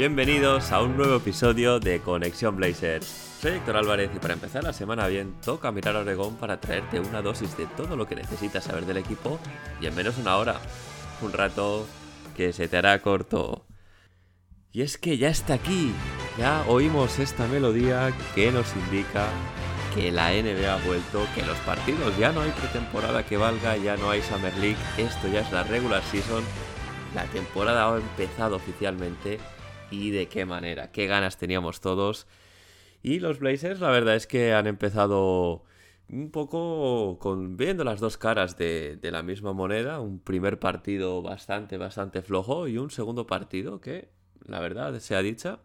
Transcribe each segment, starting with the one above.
Bienvenidos a un nuevo episodio de Conexión Blazers. Soy Héctor Álvarez y para empezar la semana bien, toca mirar a Oregón para traerte una dosis de todo lo que necesitas saber del equipo y en menos una hora. Un rato que se te hará corto. Y es que ya está aquí, ya oímos esta melodía que nos indica que la NBA ha vuelto, que los partidos ya no hay pretemporada que valga, ya no hay Summer League, esto ya es la regular season, la temporada ha empezado oficialmente y de qué manera, qué ganas teníamos todos. Y los Blazers, la verdad es que han empezado un poco con viendo las dos caras de, de, la misma moneda. Un primer partido bastante, bastante flojo y un segundo partido que, la verdad, sea dicha,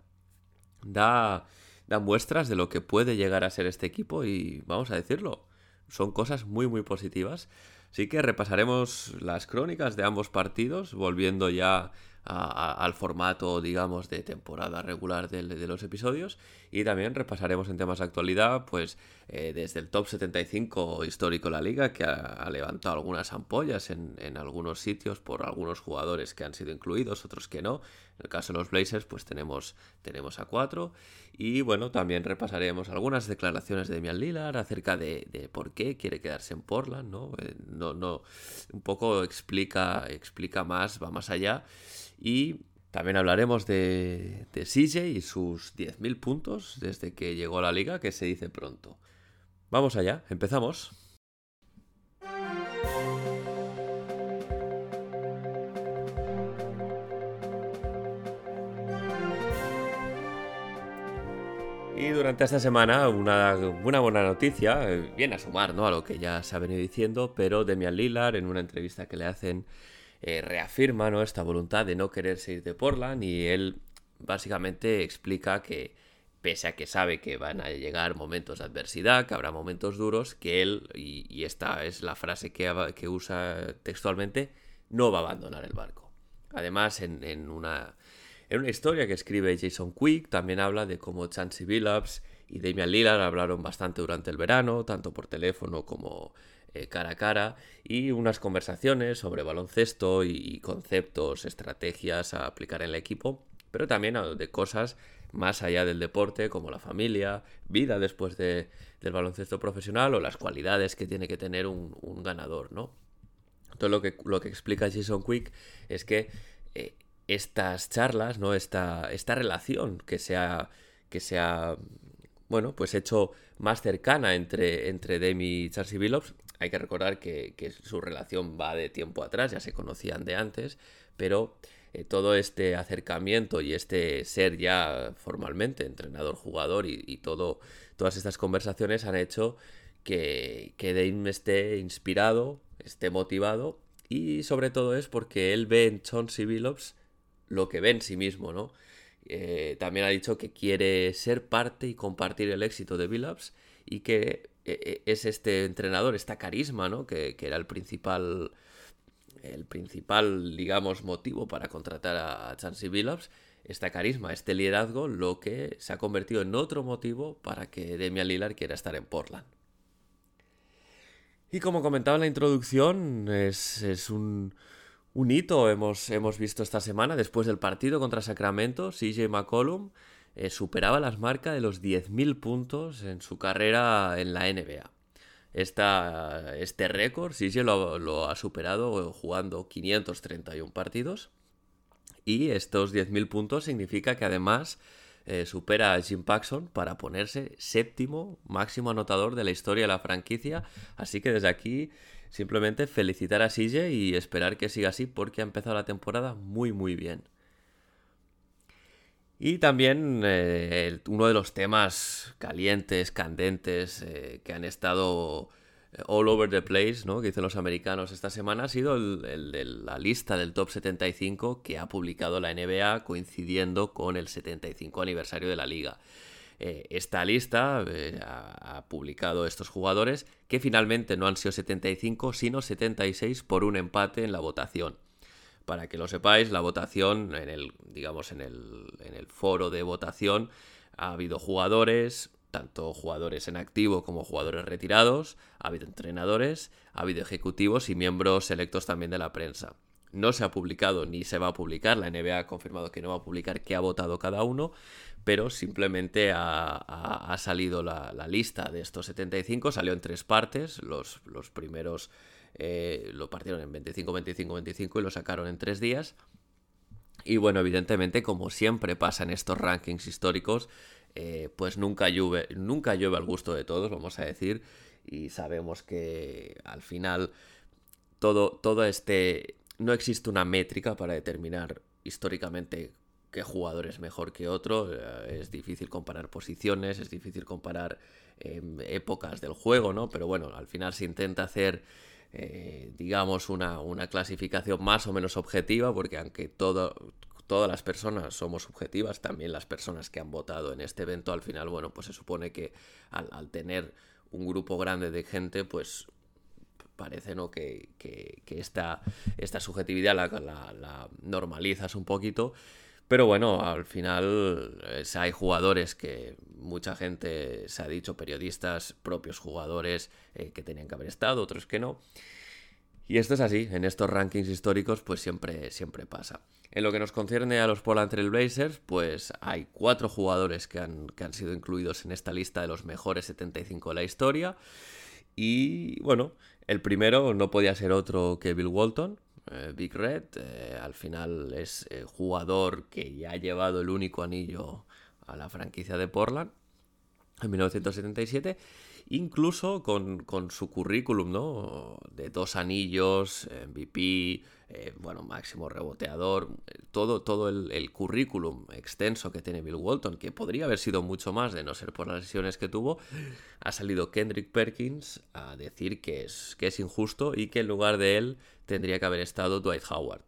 da, da muestras de lo que puede llegar a ser este equipo y vamos a decirlo, son cosas muy, muy positivas. Así que repasaremos las crónicas de ambos partidos, volviendo ya al formato, digamos, de temporada regular de, de, los episodios. Y también repasaremos en temas de actualidad, pues eh, desde el top 75 histórico de la liga, que ha, levantado algunas ampollas en, algunos sitios por algunos jugadores que han sido incluidos, otros que no. En el caso de los Blazers, pues tenemos, tenemos a cuatro. Y bueno, también repasaremos algunas declaraciones de Damian Lillard acerca de, de por qué quiere quedarse en Portland, ¿no? Eh, no, no un poco explica, explica más, va más allá. Y también hablaremos de, de CJ y sus 10.000 puntos desde que llegó a la liga, que se dice pronto. Vamos allá, empezamos. Y durante esta semana una, buena noticia, eh, viene a sumar ¿no? a lo que ya se ha venido diciendo, pero Demian Lillard en una entrevista que le hacen eh, reafirma ¿no? esta voluntad de no quererse ir de Portland y él básicamente explica que pese a que sabe que van a llegar momentos de adversidad, que habrá momentos duros, que él, y, esta es la frase que, que, usa textualmente, no va a abandonar el barco. Además, en, en, una, en una historia que escribe Jason Quick, también habla de cómo Chancey Billups y Damian Lillard hablaron bastante durante el verano, tanto por teléfono como eh, cara a cara y unas conversaciones sobre baloncesto y conceptos, estrategias a aplicar en el equipo, pero también de cosas más allá del deporte, como la familia, vida después de, del baloncesto profesional o las cualidades que tiene que tener un, ganador, ¿no? Entonces lo que, lo que explica Jason Quick es que eh, estas charlas, ¿no? Esta, esta relación que se ha, que bueno, pues hecho más cercana entre, entre Demi y Charlie Billups hay que recordar que, su relación va de tiempo atrás, ya se conocían de antes, pero eh, todo este acercamiento y este ser ya formalmente entrenador-jugador y, y, todo, todas estas conversaciones han hecho que, que Dame esté inspirado, esté motivado y sobre todo es porque él ve en Chauncey Billups lo que ve en sí mismo, ¿no? Eh, también ha dicho que quiere ser parte y compartir el éxito de Billups y que es este entrenador, esta carisma, ¿no? Que, que, era el principal, el principal, digamos, motivo para contratar a Chansey Billups, esta carisma, este liderazgo, lo que se ha convertido en otro motivo para que Damian Lillard quiera estar en Portland. Y como comentaba en la introducción, es, es un, un, hito, hemos, hemos visto esta semana, después del partido contra Sacramento, CJ McCollum eh, superaba las marcas de los 10.000 puntos en su carrera en la NBA. Este récord sí se lo, ha superado jugando 531 partidos. Y estos 10.000 puntos significa que además eh, supera a Jim Paxson para ponerse séptimo máximo anotador de la historia de la franquicia. Así que desde aquí simplemente felicitar a CJ y esperar que siga así porque ha empezado la temporada muy muy bien. Y también eh, uno de los temas calientes, candentes, eh, que han estado all over the place, ¿no? Que dicen los americanos esta semana ha sido el, la lista del top 75 que ha publicado la NBA coincidiendo con el 75 aniversario de la liga. Eh, esta lista eh, ha, publicado estos jugadores que finalmente no han sido 75 sino 76 por un empate en la votación. Para que lo sepáis, la votación en el digamos en el, en el foro de votación ha habido jugadores, tanto jugadores en activo como jugadores retirados, ha habido entrenadores, ha habido ejecutivos y miembros electos también de la prensa. No se ha publicado ni se va a publicar, la NBA ha confirmado que no va a publicar qué ha votado cada uno, pero simplemente ha, salido la, lista de estos 75, salió en tres partes, los, los primeros eh, lo partieron en 25, 25, 25 y lo sacaron en tres días. Y bueno, evidentemente, como siempre pasa en estos rankings históricos, eh, pues nunca llueve, nunca llueve al gusto de todos, vamos a decir, y sabemos que al final todo, todo este... No existe una métrica para determinar históricamente qué jugador es mejor que otro, eh, es difícil comparar posiciones, es difícil comparar em, épocas del juego, ¿no? Pero bueno, al final se intenta hacer... Eh, digamos, una, una, clasificación más o menos objetiva, porque aunque todas las personas somos subjetivas, también las personas que han votado en este evento, al final, bueno, pues se supone que al, tener un grupo grande de gente, pues parece ¿no? que, esta, esta, subjetividad la, normalizas un poquito. Pero bueno, al final eh, hay jugadores que mucha gente se ha dicho, periodistas, propios jugadores eh, que tenían que haber estado, otros que no. Y esto es así, en estos rankings históricos pues siempre, siempre pasa. En lo que nos concierne a los Portland Trail Blazers, pues hay cuatro jugadores que han, que han sido incluidos en esta lista de los mejores 75 de la historia. Y bueno, el primero no podía ser otro que Bill Walton, eh, Big Red. Eh, al final es eh, jugador que ya ha llevado el único anillo a la franquicia de Portland en 1977 incluso con, su currículum, ¿no? De dos anillos, MVP, eh, bueno, máximo reboteador, todo, todo el, currículum extenso que tiene Bill Walton, que podría haber sido mucho más de no ser por las lesiones que tuvo, ha salido Kendrick Perkins a decir que es, que es injusto y que en lugar de él tendría que haber estado Dwight Howard.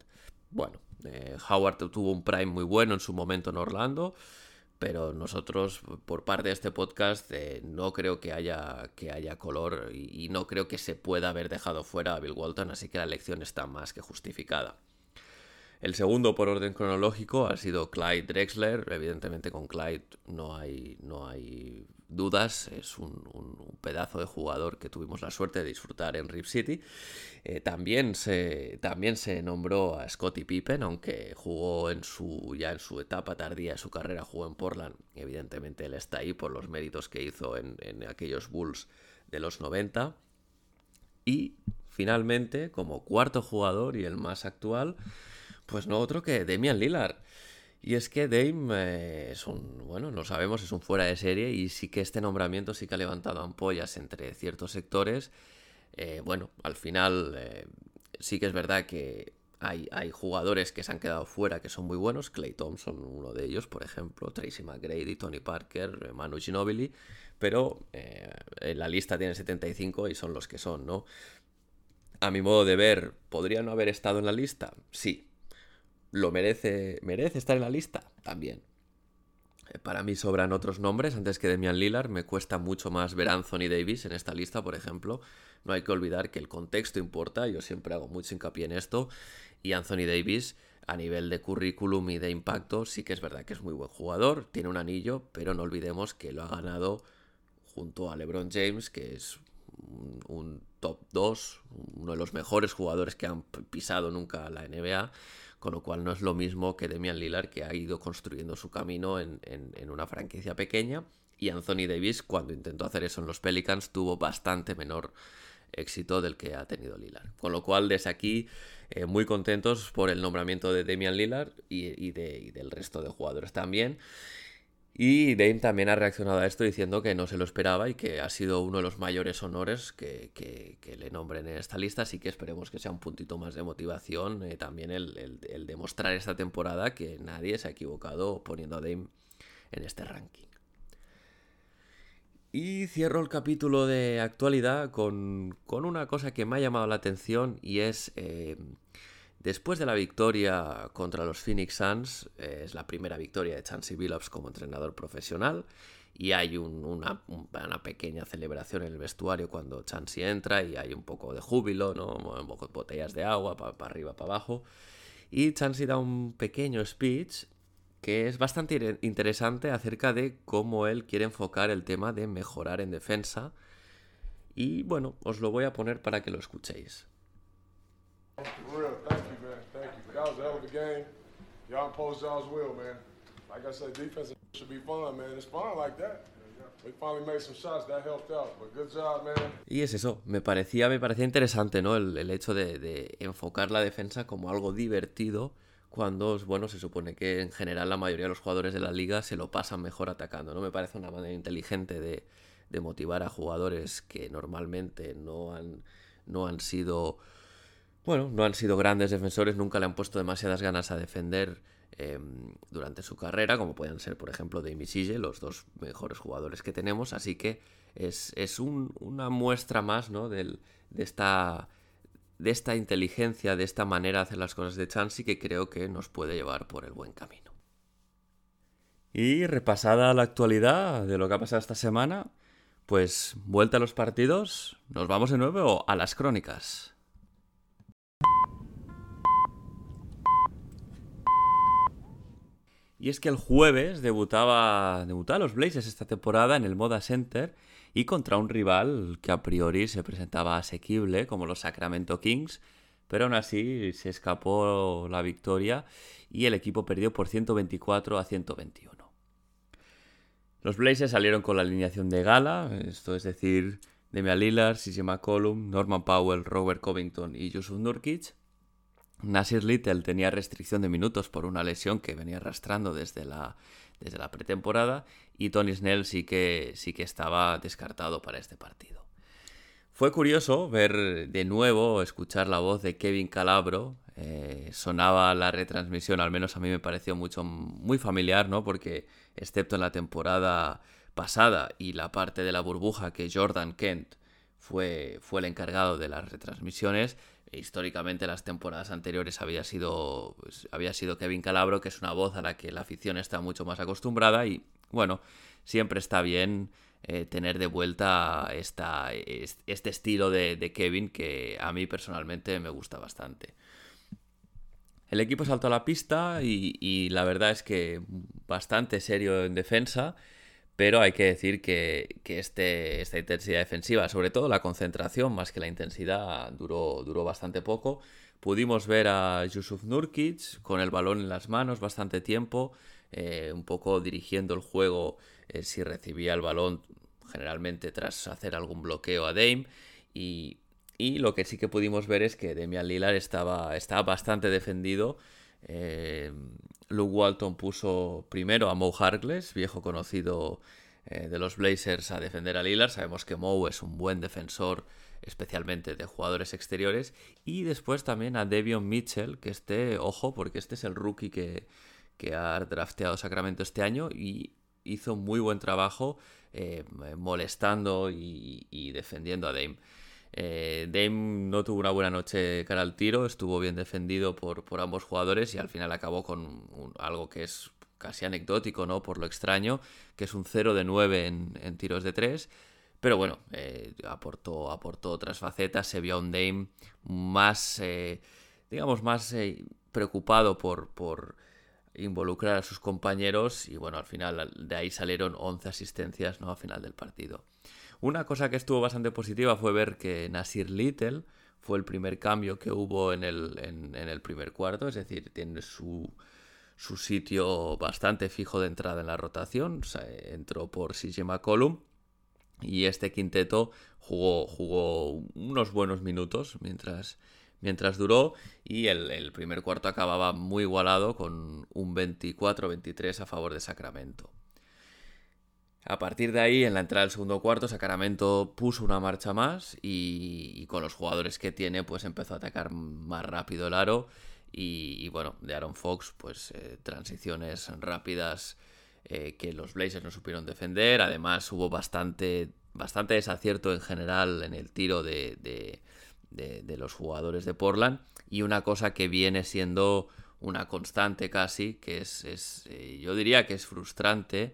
Bueno, eh, Howard tuvo un prime muy bueno en su momento en Orlando pero nosotros por parte de este podcast eh, no creo que haya, que haya color y, no creo que se pueda haber dejado fuera a Bill Walton, así que la elección está más que justificada. El segundo por orden cronológico ha sido Clyde Drexler, evidentemente con Clyde no hay, no hay dudas, es un, pedazo de jugador que tuvimos la suerte de disfrutar en Rip City. Eh, también, se, también se nombró a Scottie Pippen, aunque jugó en su, ya en su etapa tardía de su carrera, jugó en Portland. Evidentemente él está ahí por los méritos que hizo en, en aquellos Bulls de los 90. Y finalmente, como cuarto jugador y el más actual, pues no otro que Demian Lillard. Y es que Dame eh, es un, bueno, lo sabemos, es un fuera de serie y sí que este nombramiento sí que ha levantado ampollas entre ciertos sectores. Eh, bueno, al final eh, sí que es verdad que hay, hay, jugadores que se han quedado fuera que son muy buenos. Clay Thompson, uno de ellos, por ejemplo, Tracy McGrady, Tony Parker, Manu Ginobili. Pero en la lista tiene 75 y son los que son, ¿no? A mi modo de ver, ¿podría no haber estado en la lista? Sí, ¿Lo merece, merece estar en la lista? También. Eh, para mí sobran otros nombres antes que Demian Lillard. Me cuesta mucho más ver a Anthony Davis en esta lista, por ejemplo. No hay que olvidar que el contexto importa. Yo siempre hago mucho hincapié en esto. Y Anthony Davis, a nivel de currículum y de impacto, sí que es verdad que es muy buen jugador. Tiene un anillo, pero no olvidemos que lo ha ganado junto a LeBron James, que es un, un top 2, uno de los mejores jugadores que han pisado nunca la NBA con lo cual no es lo mismo que Demian Lillard que ha ido construyendo su camino en, una franquicia pequeña y Anthony Davis cuando intentó hacer eso en los Pelicans tuvo bastante menor éxito del que ha tenido Lillard. Con lo cual desde aquí eh, muy contentos por el nombramiento de Demian Lillard y, y del resto de jugadores también. Y Dame también ha reaccionado a esto diciendo que no se lo esperaba y que ha sido uno de los mayores honores que, le nombren en esta lista, así que esperemos que sea un puntito más de motivación eh, también el, demostrar esta temporada que nadie se ha equivocado poniendo a Dame en este ranking. Y cierro el capítulo de actualidad con, una cosa que me ha llamado la atención y es, eh, después de la victoria contra los Phoenix Suns, eh, es la primera victoria de Chansey Billups como entrenador profesional y hay una, pequeña celebración en el vestuario cuando Chansey entra y hay un poco de júbilo, ¿no? botellas de agua para arriba, para abajo. Y Chansey da un pequeño speech que es bastante interesante acerca de cómo él quiere enfocar el tema de mejorar en defensa. Y bueno, os lo voy a poner para que lo escuchéis. Y es eso, me parecía, me parecía interesante, ¿no? El, hecho de, de enfocar la defensa como algo divertido cuando, bueno, se supone que en general la mayoría de los jugadores de la liga se lo pasan mejor atacando, ¿no? Me parece una manera inteligente de, motivar a jugadores que normalmente no han, no han sido, bueno, no han sido grandes defensores, nunca le han puesto demasiadas ganas a defender em, durante su carrera, como pueden ser, por ejemplo, Demi Sille, los dos mejores jugadores que tenemos, así que es, una muestra más, ¿no? De esta de esta inteligencia, de esta manera de hacer las cosas de Chansey que creo que nos puede llevar por el buen camino. Y repasada la actualidad de lo que ha pasado esta semana, pues vuelta a los partidos, nos vamos de nuevo a las crónicas. Y es que el jueves debutaba, debutaba los Blazers esta temporada en el Moda Center y contra un rival que a priori se presentaba asequible como los Sacramento Kings, pero aún así se escapó la victoria y el equipo perdió por 124 a 121. Los Blazers salieron con la alineación de gala, esto es decir, Demian Lillard, CJ McCollum, Norman Powell, Robert Covington y Yusuf Nurkic. Nasir Little tenía restricción de minutos por una lesión que venía arrastrando desde la desde la pretemporada y Tony Snell sí que, sí que estaba descartado para este partido. Fue curioso ver de nuevo, escuchar la voz de Kevin Calabro. Eh, sonaba la retransmisión, al menos a mí me pareció mucho, muy familiar, ¿no? Porque excepto en la temporada pasada y la parte de la burbuja que Jordan Kent fue, fue el encargado de las retransmisiones, históricamente las temporadas anteriores había sido, pues, había sido Kevin Calabro, que es una voz a la que la afición está mucho más acostumbrada y bueno, siempre está bien eh, tener de vuelta esta, este estilo de, Kevin que a mí personalmente me gusta bastante. El equipo saltó a la pista y la verdad es que bastante serio en defensa pero hay que decir que, este, esta intensidad defensiva, sobre todo la concentración más que la intensidad, duró, duró bastante poco. Pudimos ver a Yusuf Nurkic con el balón en las manos bastante tiempo, eh, un poco dirigiendo el juego eh, si recibía el balón generalmente tras hacer algún bloqueo a Dame. Y, lo que sí que pudimos ver es que Demian Lillard estaba, estaba bastante defendido. Eh, Luke Walton puso primero a Mo Harkless, viejo conocido eh, de los Blazers, a defender a Lillard. Sabemos que Mo es un buen defensor, especialmente de jugadores exteriores. Y después también a Devion Mitchell, que este, ojo, porque este es el rookie que, ha drafteado Sacramento este año y hizo muy buen trabajo eh, molestando y defendiendo a Dame. Eh, Dame no tuvo una buena noche cara al tiro, estuvo bien defendido por, por ambos jugadores y al final acabó con algo que es casi anecdótico, ¿no? Por lo extraño, que es un 0 de 9 en, tiros de 3. Pero bueno, eh, aportó, aportó otras facetas, se vio a un Dame más, eh, digamos, más preocupado por, por involucrar a sus compañeros y bueno, al final de ahí salieron 11 asistencias, ¿no? A final del partido. Una cosa que estuvo bastante positiva fue ver que Nasir Little fue el primer cambio que hubo en el, en, el primer cuarto, es decir, tiene su, su, sitio bastante fijo de entrada en la rotación, entró por CJ McCollum y este quinteto jugó, jugó unos buenos minutos mientras, mientras duró y el, el primer cuarto acababa muy igualado con un 24-23 a favor de Sacramento. A partir de ahí, en la entrada del segundo cuarto, Sacramento puso una marcha más y, con los jugadores que tiene, pues empezó a atacar más rápido el aro. Y, bueno, de Aaron Fox, pues eh, transiciones rápidas eh, que los Blazers no supieron defender. Además, hubo bastante, bastante desacierto en general en el tiro de, de, los jugadores de Portland. Y una cosa que viene siendo una constante casi, que es, es eh, yo diría que es frustrante,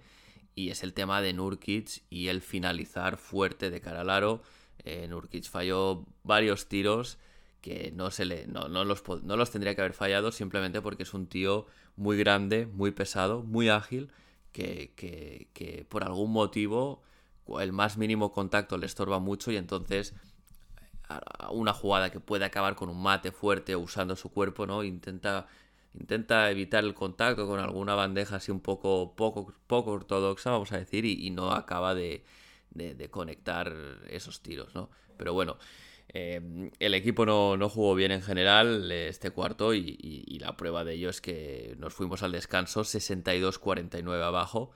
y es el tema de Nurkic y el finalizar fuerte de cara al aro. Eh, Nurkic falló varios tiros que no, se le, no, los, no los tendría que haber fallado simplemente porque es un tío muy grande, muy pesado, muy ágil que, por algún motivo el más mínimo contacto le estorba mucho y entonces una jugada que puede acabar con un mate fuerte usando su cuerpo, ¿no? Intenta, intenta evitar el contacto con alguna bandeja así un poco, poco, poco ortodoxa, vamos a decir, y, no acaba de, conectar esos tiros, ¿no? Pero bueno, Em, el equipo no, jugó bien en general este cuarto y, la prueba de ello es que nos fuimos al descanso 62-49 abajo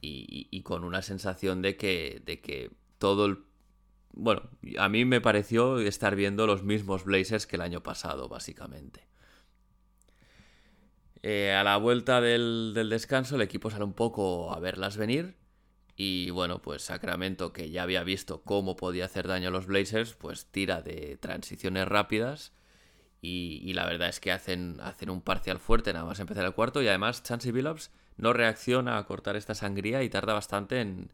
y, con una sensación de que, de que todo el... Bueno, a mí me pareció estar viendo los mismos Blazers que el año pasado, básicamente. Eh, a la vuelta del, descanso el equipo sale un poco a verlas venir y bueno, pues Sacramento, que ya había visto cómo podía hacer daño a los Blazers, pues tira de transiciones rápidas. Y, la verdad es que hacen, hacen un parcial fuerte nada más empezar el cuarto. Y además, Chansey Billups no reacciona a cortar esta sangría y tarda bastante en,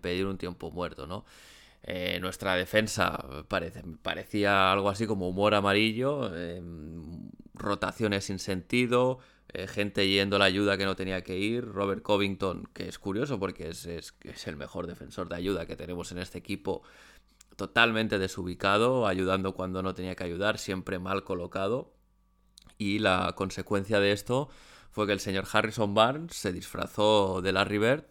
pedir un tiempo muerto, ¿no? Eh, nuestra defensa parecía algo así como humor amarillo, em, rotaciones sin sentido, eh, gente yendo la ayuda que no tenía que ir, Robert Covington, que es curioso porque es, es, el mejor defensor de ayuda que tenemos en este equipo, totalmente desubicado, ayudando cuando no tenía que ayudar, siempre mal colocado. Y la consecuencia de esto fue que el señor Harrison Barnes se disfrazó de Larry Bird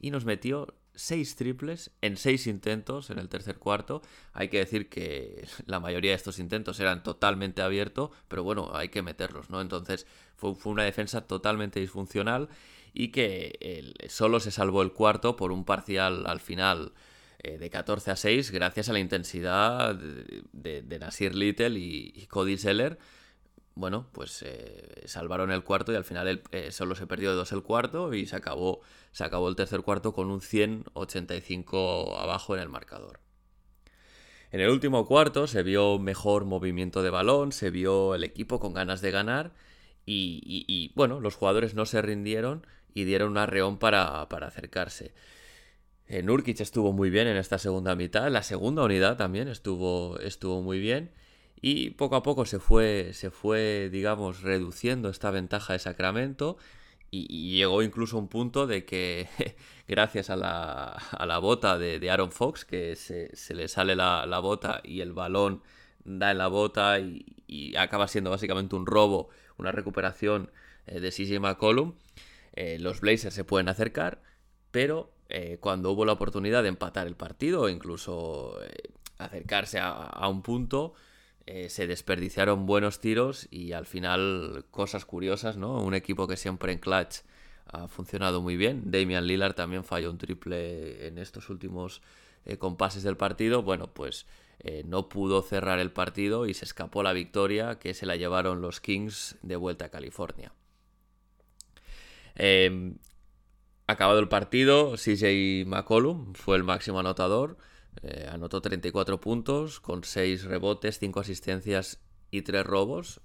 y nos metió seis triples en seis intentos en el tercer cuarto. Hay que decir que la mayoría de estos intentos eran totalmente abiertos, pero bueno, hay que meterlos, ¿no? Entonces fue, una defensa totalmente disfuncional y que solo se salvó el cuarto por un parcial al final eh, de 14 a 6 gracias a la intensidad de, Nasir Little y, Cody Seller bueno, pues eh, salvaron el cuarto y al final eh, solo se perdió de dos el cuarto y se acabó, se acabó el tercer cuarto con un 185 abajo en el marcador. En el último cuarto se vio mejor movimiento de balón, se vio el equipo con ganas de ganar y, bueno, los jugadores no se rindieron y dieron un arreón para, acercarse. Eh, Nurkic estuvo muy bien en esta segunda mitad, la segunda unidad también estuvo, estuvo muy bien y poco a poco se fue, se fue, digamos, reduciendo esta ventaja de Sacramento y, llegó incluso un punto de que gracias a la, a la bota de, Aaron Fox, que se, le sale la, bota y el balón da en la bota y, acaba siendo básicamente un robo, una recuperación eh, de CJ McCollum, eh, los Blazers se pueden acercar, pero eh, cuando hubo la oportunidad de empatar el partido incluso acercarse a un punto, eh, se desperdiciaron buenos tiros y al final cosas curiosas, ¿no? Un equipo que siempre en clutch ha funcionado muy bien. Damian Lillard también falló un triple en estos últimos eh, compases del partido. Bueno, pues eh, no pudo cerrar el partido y se escapó la victoria que se la llevaron los Kings de vuelta a California. Em, acabado el partido, CJ McCollum fue el máximo anotador eh, anotó 34 puntos con 6 rebotes, 5 asistencias y 3 robos.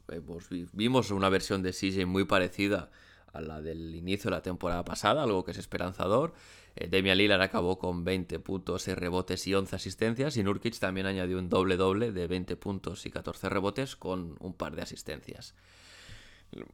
vimos una versión de CJ muy parecida a la del inicio de la temporada pasada, algo que es esperanzador. Eh, Demian Lillard acabó con 20 puntos, 6 rebotes y 11 asistencias. Y Nurkic también añadió un doble-doble de 20 puntos y 14 rebotes con un par de asistencias.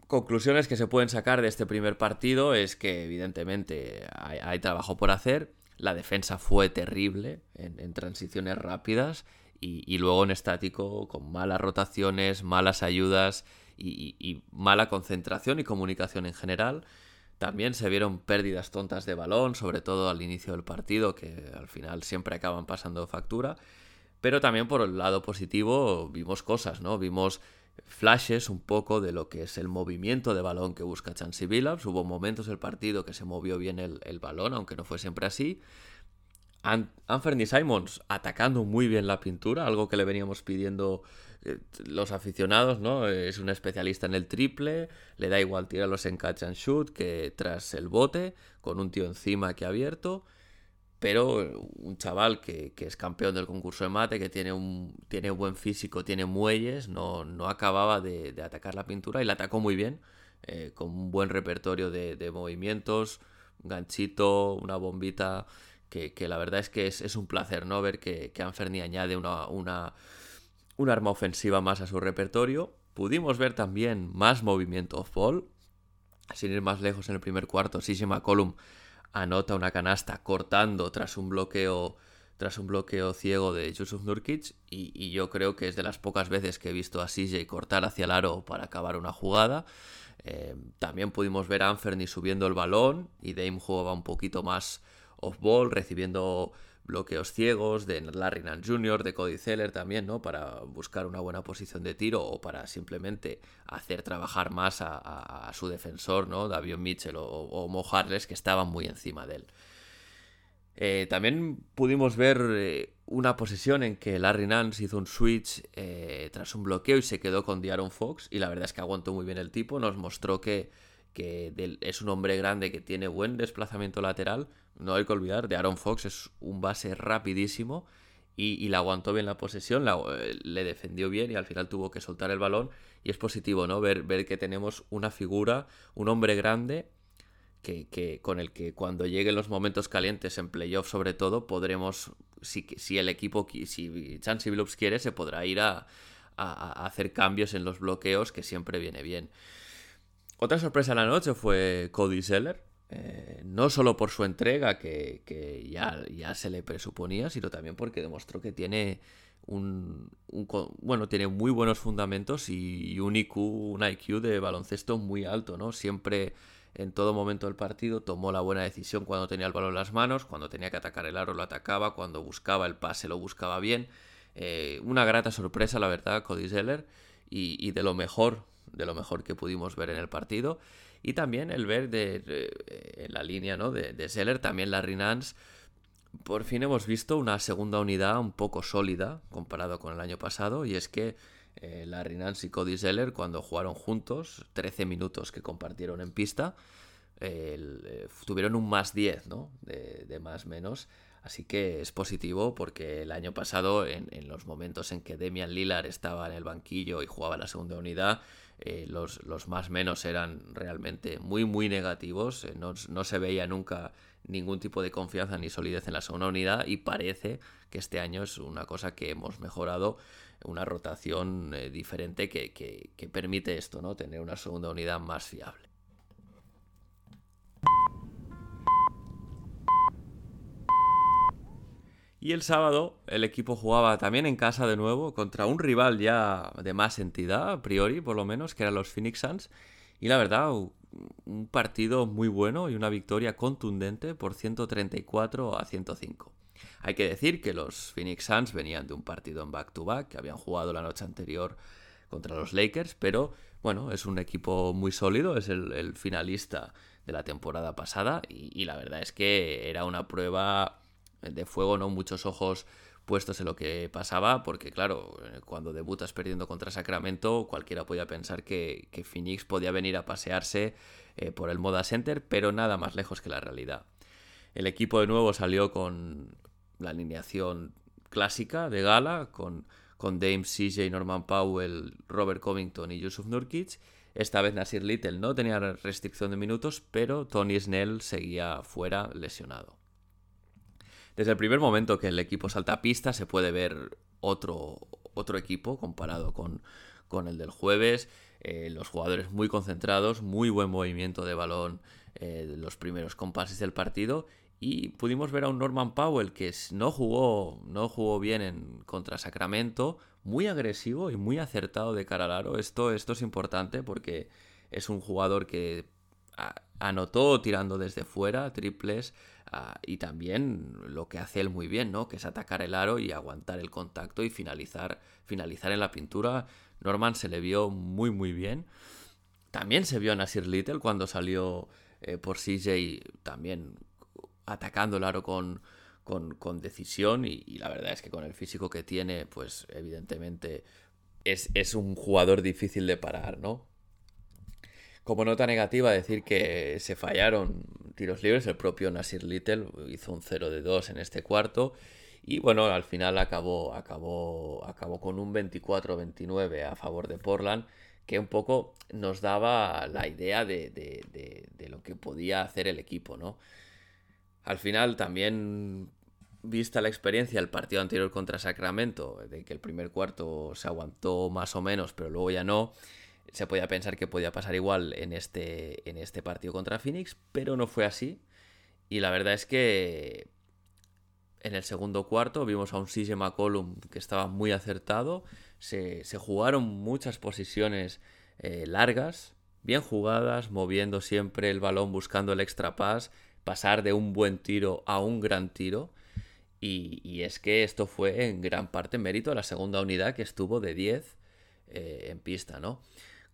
Conclusiones que se pueden sacar de este primer partido es que evidentemente hay trabajo por hacer la defensa fue terrible en, transiciones rápidas y, luego en estático con malas rotaciones, malas ayudas y, mala concentración y comunicación en general. También se vieron pérdidas tontas de balón, sobre todo al inicio del partido, que al final siempre acaban pasando factura. Pero también por el lado positivo vimos cosas, ¿no? Vimos flashes un poco de lo que es el movimiento de balón que busca Chansey Billups. Hubo momentos del partido que se movió bien el, balón, aunque no fue siempre así. Anthony Simons atacando muy bien la pintura, algo que le veníamos pidiendo los aficionados, ¿no? Es un especialista en el triple, le da igual tirarlos en catch and shoot que tras el bote, con un tío encima que ha abierto. Pero un chaval que, es campeón del concurso de mate, que tiene un tiene buen físico, tiene muelles, no, no acababa de, atacar la pintura y la atacó muy bien, eh, con un buen repertorio de, movimientos, un ganchito, una bombita, que, la verdad es que es, un placer no ver que, que Anferni añade una, una, un arma ofensiva más a su repertorio. Pudimos ver también más movimiento off-ball, sin ir más lejos en el primer cuarto, CJ McCollum anota una canasta cortando tras un bloqueo tras un bloqueo ciego de Yusuf Nurkic y, yo creo que es de las pocas veces que he visto a CJ cortar hacia el aro para acabar una jugada. Eh, también pudimos ver a Anferni subiendo el balón y Dame jugaba un poquito más off-ball, recibiendo bloqueos ciegos de Larry Nance Jr., de Cody Zeller también, ¿no? Para buscar una buena posición de tiro o para simplemente hacer trabajar más a, su defensor, ¿no? Davion Mitchell o, Mo Harless, que estaban muy encima de él. Eh, también pudimos ver eh, una posesión en que Larry Nance hizo un switch eh, tras un bloqueo y se quedó con Diaron Fox. Y la verdad es que aguantó muy bien el tipo. Nos mostró que, que es un hombre grande que tiene buen desplazamiento lateral, no hay que olvidar, de Aaron Fox es un base rapidísimo y, le aguantó bien la posesión, le defendió bien y al final tuvo que soltar el balón. Y es positivo, ¿no? Ver, que tenemos una figura, un hombre grande que, con el que cuando lleguen los momentos calientes en playoff sobre todo, podremos, si, el equipo, si Chansey Billups quiere, se podrá ir a, hacer cambios en los bloqueos, que siempre viene bien. Otra sorpresa de la noche fue Cody Seller, eh, no solo por su entrega, que, ya, se le presuponía, sino también porque demostró que tiene un, bueno, tiene muy buenos fundamentos y un IQ, un IQ de baloncesto muy alto, ¿no? Siempre en todo momento del partido tomó la buena decisión cuando tenía el balón en las manos, cuando tenía que atacar el aro lo atacaba, cuando buscaba el pase lo buscaba bien. Eh, una grata sorpresa, la verdad, Cody Zeller, y, de lo mejor, de lo mejor que pudimos ver en el partido. Y también el ver de, en la línea ¿no? de, de Seller, también la Nance. Por fin hemos visto una segunda unidad un poco sólida comparado con el año pasado. Y es que eh, Larry Nance y Cody Zeller, cuando jugaron juntos, 13 minutos que compartieron en pista, eh, tuvieron un más 10, ¿no? De, de, más menos. Así que es positivo porque el año pasado, en, en, los momentos en que Demian Lillard estaba en el banquillo y jugaba la segunda unidad, eh, los, más menos eran realmente muy, muy negativos. Eh, no, se veía nunca ningún tipo de confianza ni solidez en la segunda unidad y parece que este año es una cosa que hemos mejorado, una rotación eh, diferente que, que, permite esto, ¿no? Tener una segunda unidad más fiable. Y el sábado el equipo jugaba también en casa de nuevo contra un rival ya de más entidad, a priori por lo menos, que eran los Phoenix Suns. Y la verdad, un partido muy bueno y una victoria contundente por 134 a 105. Hay que decir que los Phoenix Suns venían de un partido en back-to-back que habían jugado la noche anterior contra los Lakers, pero bueno, es un equipo muy sólido, es el, finalista de la temporada pasada y la verdad es que era una prueba de fuego, ¿no? Muchos ojos puestos en lo que pasaba, porque claro, cuando debutas perdiendo contra Sacramento, cualquiera podía pensar que, Phoenix podía venir a pasearse eh, por el Moda Center, pero nada más lejos que la realidad. El equipo de nuevo salió con la alineación clásica de gala, con, con Dame, CJ, Norman Powell, Robert Covington y Yusuf Nurkic. Esta vez Nasir Little no tenía restricción de minutos, pero Tony Snell seguía fuera lesionado. Desde el primer momento que el equipo salta a pista se puede ver otro, otro equipo comparado con, con el del jueves. Eh, los jugadores muy concentrados, muy buen movimiento de balón eh, los primeros compases del partido. Y pudimos ver a un Norman Powell que no jugó, no jugó bien en, contra Sacramento, muy agresivo y muy acertado de cara al aro. Esto, esto es importante porque es un jugador que anotó tirando desde fuera triples, Ah, y también lo que hace él muy bien, ¿no? Que es atacar el aro y aguantar el contacto y finalizar, finalizar en la pintura. Norman se le vio muy muy bien. También se vio a Nasir Little cuando salió eh, por CJ también atacando el aro con, con, decisión y, la verdad es que con el físico que tiene, pues evidentemente es, es un jugador difícil de parar, ¿no? Como nota negativa, decir que se fallaron tiros libres. El propio Nasir Little hizo un 0 de 2 en este cuarto. Y bueno, al final acabó, acabó, acabó con un 24-29 a favor de Portland, que un poco nos daba la idea de, de, lo que podía hacer el equipo, ¿no? Al final también, vista la experiencia del partido anterior contra Sacramento, de que el primer cuarto se aguantó más o menos, pero luego ya no, se podía pensar que podía pasar igual en este, en este partido contra Phoenix, pero no fue así. Y la verdad es que en el segundo cuarto vimos a un CJ McCollum que estaba muy acertado. Se, jugaron muchas posiciones eh, largas, bien jugadas, moviendo siempre el balón, buscando el extra pass, pasar de un buen tiro a un gran tiro. Y, y es que esto fue en gran parte mérito de la segunda unidad que estuvo de 10 eh, en pista, ¿no?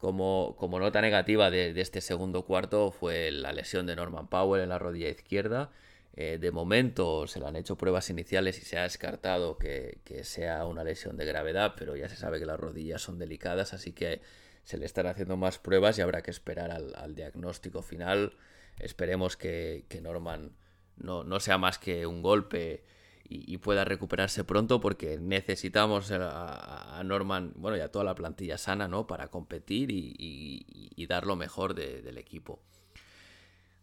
Como, nota negativa de, este segundo cuarto fue la lesión de Norman Powell en la rodilla izquierda. Eh, de momento se le han hecho pruebas iniciales y se ha descartado que, sea una lesión de gravedad, pero ya se sabe que las rodillas son delicadas, así que se le están haciendo más pruebas y habrá que esperar al, diagnóstico final. Esperemos que, Norman no, no, sea más que un golpe y, pueda recuperarse pronto porque necesitamos a, Norman, bueno, y a toda la plantilla sana, ¿no? Para competir y, dar lo mejor del equipo.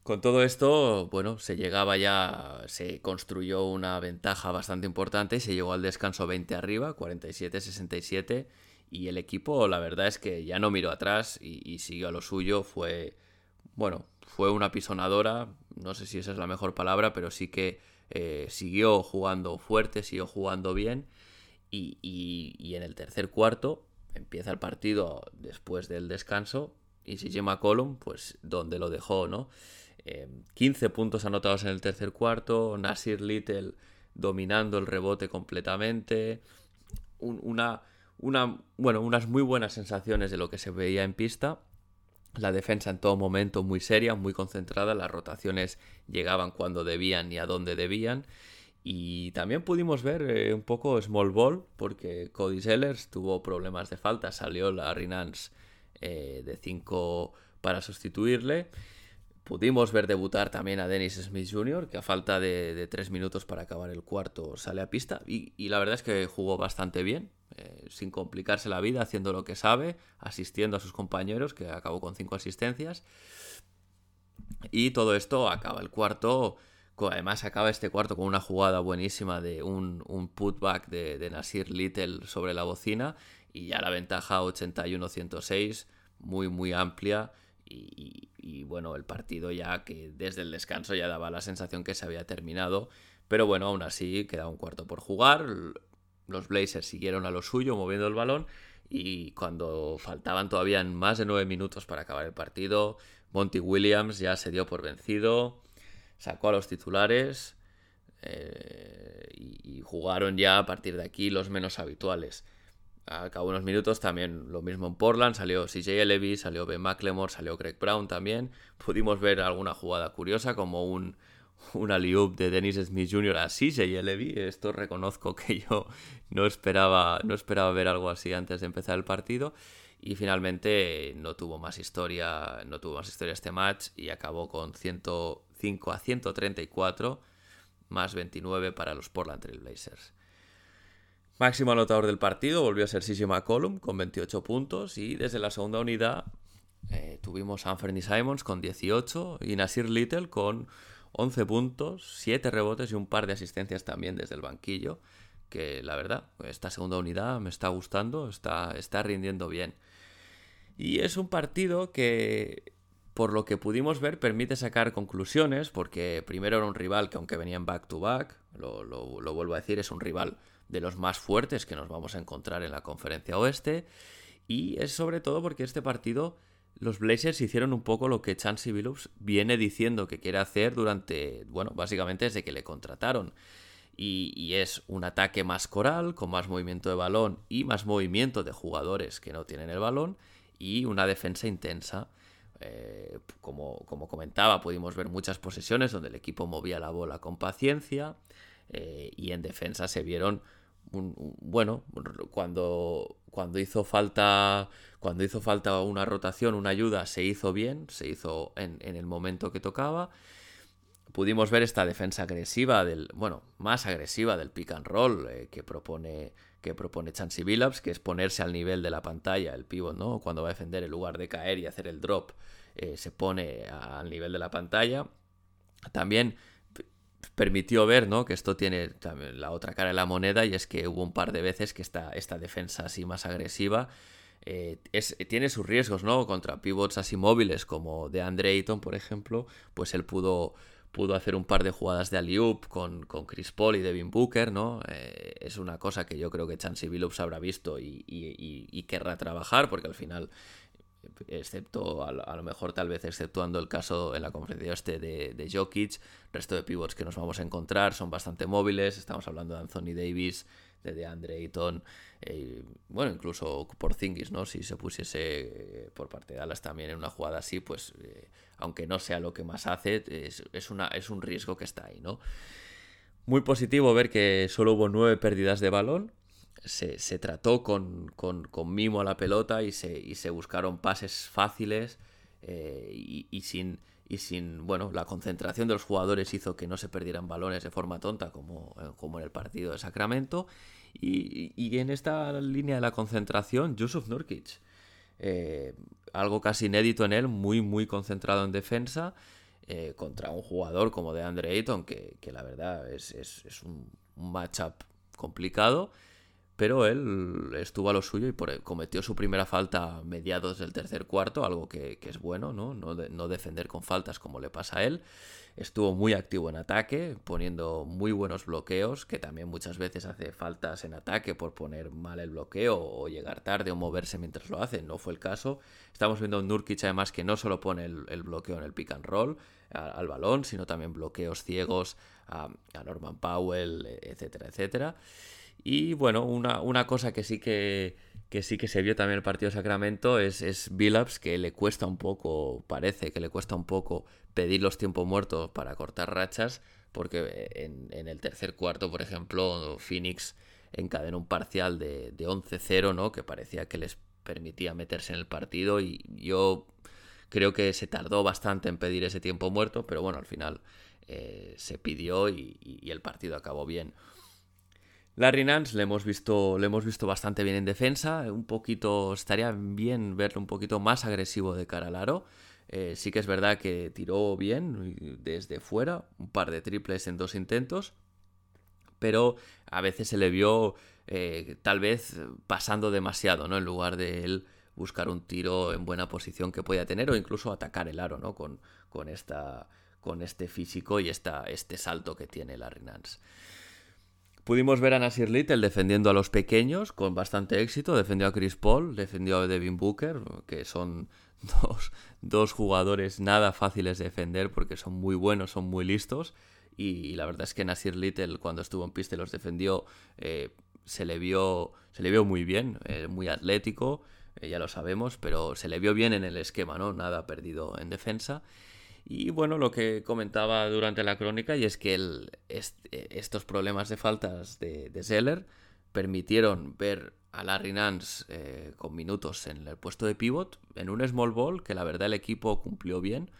Con todo esto, bueno, se llegaba ya, se construyó una ventaja bastante importante, se llegó al descanso 20 arriba, 47-67, y el equipo, la verdad es que ya no miró atrás y, y siguió a lo suyo, fue, bueno, fue una pisonadora, no sé si esa es la mejor palabra, pero sí que eh, siguió jugando fuerte, siguió jugando bien y, en el tercer cuarto empieza el partido después del descanso y llama Column, pues donde lo dejó, ¿no? 15 eh, puntos anotados en el tercer cuarto, Nasir Little dominando el rebote completamente, una, una, bueno, unas muy buenas sensaciones de lo que se veía en pista la defensa en todo momento muy seria, muy concentrada, las rotaciones llegaban cuando debían y a dónde debían. Y también pudimos ver eh, un poco small ball, porque Cody Sellers tuvo problemas de falta, salió la Rinans eh, de 5 para sustituirle. Pudimos ver debutar también a Dennis Smith Jr., que a falta de 3 minutos para acabar el cuarto sale a pista. y, la verdad es que jugó bastante bien. Eh, sin complicarse la vida, haciendo lo que sabe, asistiendo a sus compañeros, que acabó con cinco asistencias. Y todo esto acaba el cuarto. Además, acaba este cuarto con una jugada buenísima de un, putback de, Nasir Little sobre la bocina. Y ya la ventaja 81-106, muy, muy amplia. Y, bueno, el partido ya que desde el descanso ya daba la sensación que se había terminado. Pero bueno, aún así queda un cuarto por jugar. Los Blazers siguieron a lo suyo moviendo el balón y cuando faltaban todavía más de nueve minutos para acabar el partido, Monty Williams ya se dio por vencido, sacó a los titulares eh, y, jugaron ya a partir de aquí los menos habituales. Al cabo de unos minutos también lo mismo en Portland, salió CJ Levy, salió Ben McLemore, salió Greg Brown también. Pudimos ver alguna jugada curiosa como un, una liup de Dennis Smith Jr. a CJ Levy. Esto reconozco que yo no esperaba, no esperaba ver algo así antes de empezar el partido. Y finalmente no tuvo más historia, no tuvo más historia este match y acabó con 105 a 134 más 29 para los Portland Trail Blazers. Máximo anotador del partido volvió a ser CJ McCollum con 28 puntos y desde la segunda unidad eh, tuvimos Anthony Simons con 18 y Nasir Little con 11 puntos, 7 rebotes y un par de asistencias también desde el banquillo, que la verdad, esta segunda unidad me está gustando, está, está rindiendo bien. Y es un partido que, por lo que pudimos ver, permite sacar conclusiones, porque primero era un rival que aunque venía en back-to-back, lo, lo vuelvo a decir, es un rival de los más fuertes que nos vamos a encontrar en la conferencia oeste, y es sobre todo porque este partido los Blazers hicieron un poco lo que Chansey Billups viene diciendo que quiere hacer durante, bueno, básicamente desde que le contrataron. Y, es un ataque más coral, con más movimiento de balón y más movimiento de jugadores que no tienen el balón, y una defensa intensa. Eh, como, como, comentaba, pudimos ver muchas posesiones donde el equipo movía la bola con paciencia, eh, y en defensa se vieron bueno, cuando, cuando hizo falta cuando hizo falta una rotación, una ayuda, se hizo bien, se hizo en, el momento que tocaba. Pudimos ver esta defensa agresiva del, bueno, más agresiva del pick and roll eh, que propone que propone Billups, que es ponerse al nivel de la pantalla, el pivot, ¿no? Cuando va a defender en lugar de caer y hacer el drop, eh, se pone al nivel de la pantalla. También permitió ver, ¿no? Que esto tiene la otra cara de la moneda y es que hubo un par de veces que esta, esta defensa así más agresiva eh, tiene sus riesgos, ¿no? Contra pivots así móviles como de Andre Ayton, por ejemplo, pues él pudo, pudo hacer un par de jugadas de alley-oop con, con, Chris Paul y Devin Booker, ¿no? Eh, es una cosa que yo creo que Chansey Billups habrá visto y, querrá trabajar, porque al final excepto a, lo mejor tal vez exceptuando el caso en la conferencia este de, de Jokic, resto de pivots que nos vamos a encontrar son bastante móviles, estamos hablando de Anthony Davis, de DeAndre Ayton, eh, bueno, incluso por Zingis, ¿no? Si se pusiese eh, por parte de Dallas también en una jugada así, pues eh, aunque no sea lo que más hace, es, una, es un riesgo que está ahí, ¿no? Muy positivo ver que solo hubo nueve pérdidas de balón. Se, trató con, mimo a la pelota y se, y se buscaron pases fáciles y, sin, y sin, bueno, la concentración de los jugadores hizo que no se perdieran balones de forma tonta como, como en el partido de Sacramento. Y, en esta línea de la concentración, Yusuf Nurkic. Eh, algo casi inédito en él, muy, muy concentrado en defensa, eh, contra un jugador como de Andre Ayton, que, la verdad es, es, un, matchup complicado, pero él estuvo a lo suyo y por, cometió su primera falta a mediados del tercer cuarto, algo que, es bueno, ¿no? No, defender con faltas como le pasa a él estuvo muy activo en ataque, poniendo muy buenos bloqueos, que también muchas veces hace faltas en ataque por poner mal el bloqueo o llegar tarde o moverse mientras lo hace. No fue el caso. Estamos viendo un Nurkic además que no solo pone el, bloqueo en el pick and roll al balón, sino también bloqueos ciegos a, Norman Powell, etcétera, etcétera. Y bueno, una, una cosa que sí que que sí que se vio también el partido de Sacramento es, es Billups, que le cuesta un poco, parece que le cuesta un poco pedir los tiempos muertos para cortar rachas, porque en, el tercer cuarto, por ejemplo, Phoenix encadenó un parcial de, de 11-0, ¿no? que parecía que les permitía meterse en el partido y yo creo que se tardó bastante en pedir ese tiempo muerto, pero bueno, al final eh, se pidió y el partido acabó bien. Larry Nance le hemos visto, le hemos visto bastante bien en defensa, un poquito, estaría bien verlo un poquito más agresivo de cara al aro. Eh, sí que es verdad que tiró bien desde fuera, un par de triples en dos intentos, pero a veces se le vio eh, tal vez pasando demasiado, ¿no? En lugar de él buscar un tiro en buena posición que podía tener o incluso atacar el aro, ¿no? Con, con, esta, con este físico y esta, este salto que tiene Larry Nance. Pudimos ver a Nasir Little defendiendo a los pequeños con bastante éxito. Defendió a Chris Paul, defendió a Devin Booker, que son dos, jugadores nada fáciles de defender porque son muy buenos, son muy listos. Y, la verdad es que Nasir Little, cuando estuvo en pista y los defendió, eh, se, le vio, se le vio muy bien, eh, muy atlético, eh, ya lo sabemos, pero se le vio bien en el esquema, ¿no? Nada perdido en defensa. Y bueno, lo que comentaba durante la crónica, y es que el, estos problemas de faltas de, de Zeller permitieron ver a Larry Nance eh, con minutos en el puesto de pivot, en un small ball, que la verdad el equipo cumplió bien.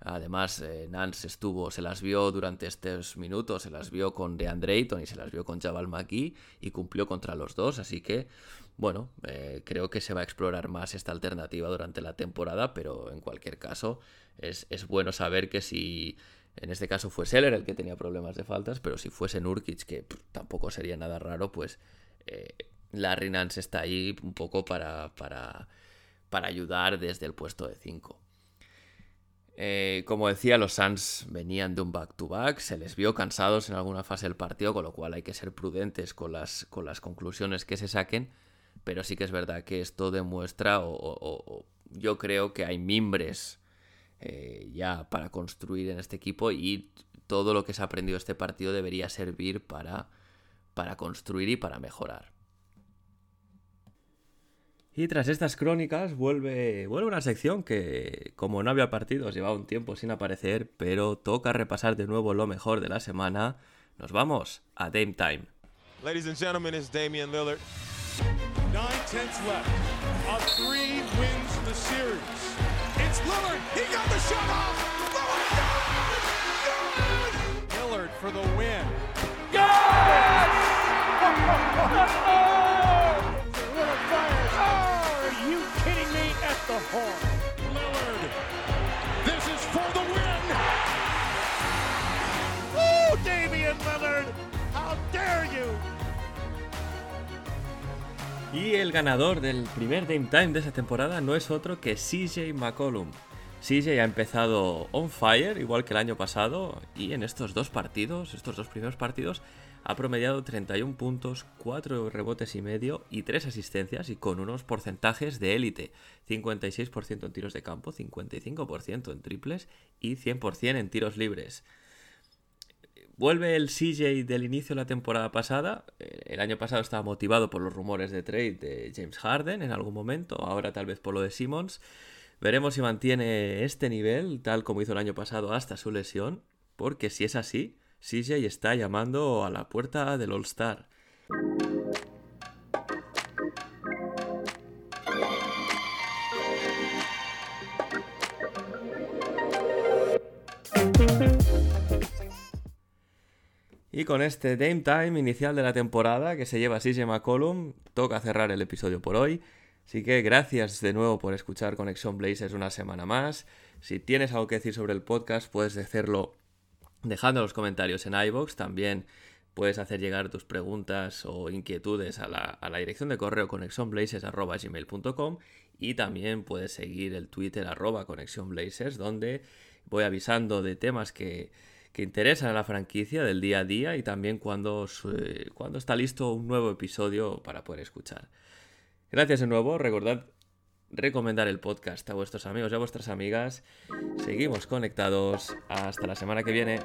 Además, eh, Nance estuvo, se las vio durante estos minutos, se las vio con DeAndre Ayton y se las vio con Jabal McGee y cumplió contra los dos. Así que, bueno, eh, creo que se va a explorar más esta alternativa durante la temporada, pero en cualquier caso, es, bueno saber que si en este caso fue Seller el que tenía problemas de faltas, pero si fuese Nurkic, que tampoco sería nada raro, pues eh, Larry está ahí un poco para, para, para ayudar desde el puesto de 5. Eh, como decía, los Suns venían de un back-to-back, se les vio cansados en alguna fase del partido, con lo cual hay que ser prudentes con las, con las conclusiones que se saquen, pero sí que es verdad que esto demuestra, o yo creo que hay mimbres eh, ya para construir en este equipo y todo lo que se ha aprendido este partido debería servir para, para construir y para mejorar. Y tras estas crónicas vuelve, vuelve una sección que, como no había partidos, llevaba un tiempo sin aparecer, pero toca repasar de nuevo lo mejor de la semana. Nos vamos a Dame Time. Ladies and gentlemen, it's Damian Lillard. Nine tenths left. A three wins the series. It's Lillard. He got the shot off. Lillard. Good. Lillard for the win. Lillard fires. Oh, are you kidding me? At the horn. Y el ganador del primer Game Time de esa temporada no es otro que CJ McCollum. CJ ha empezado on fire, igual que el año pasado, y en estos dos partidos, estos dos primeros partidos, ha promediado 31 puntos, 4 rebotes y medio y 3 asistencias y con unos porcentajes de élite. 56% en tiros de campo, 55% en triples y 100% en tiros libres. Vuelve el CJ del inicio de la temporada pasada. Eh, El año pasado estaba motivado por los rumores de trade de James Harden en algún momento, ahora tal vez por lo de Simmons. Veremos si mantiene este nivel, tal como hizo el año pasado hasta su lesión, porque si es así, CJ está llamando a la puerta del All-Star. Y con este Dame Time inicial de la temporada que se lleva CJ McCollum, toca cerrar el episodio por hoy. Así que gracias de nuevo por escuchar Conexión Blazers una semana más. Si tienes algo que decir sobre el podcast, puedes decirlo dejando los comentarios en iBox. También puedes hacer llegar tus preguntas o inquietudes a la, dirección de correo conexionblazers.gmail.com y también puedes seguir el Twitter arroba conexionblazers donde voy avisando de temas que, que interesan a la franquicia del día a día y también cuando, cuando está listo un nuevo episodio para poder escuchar. Gracias de nuevo, recordad recomendar el podcast a vuestros amigos y a vuestras amigas. Seguimos conectados. Hasta la semana que viene.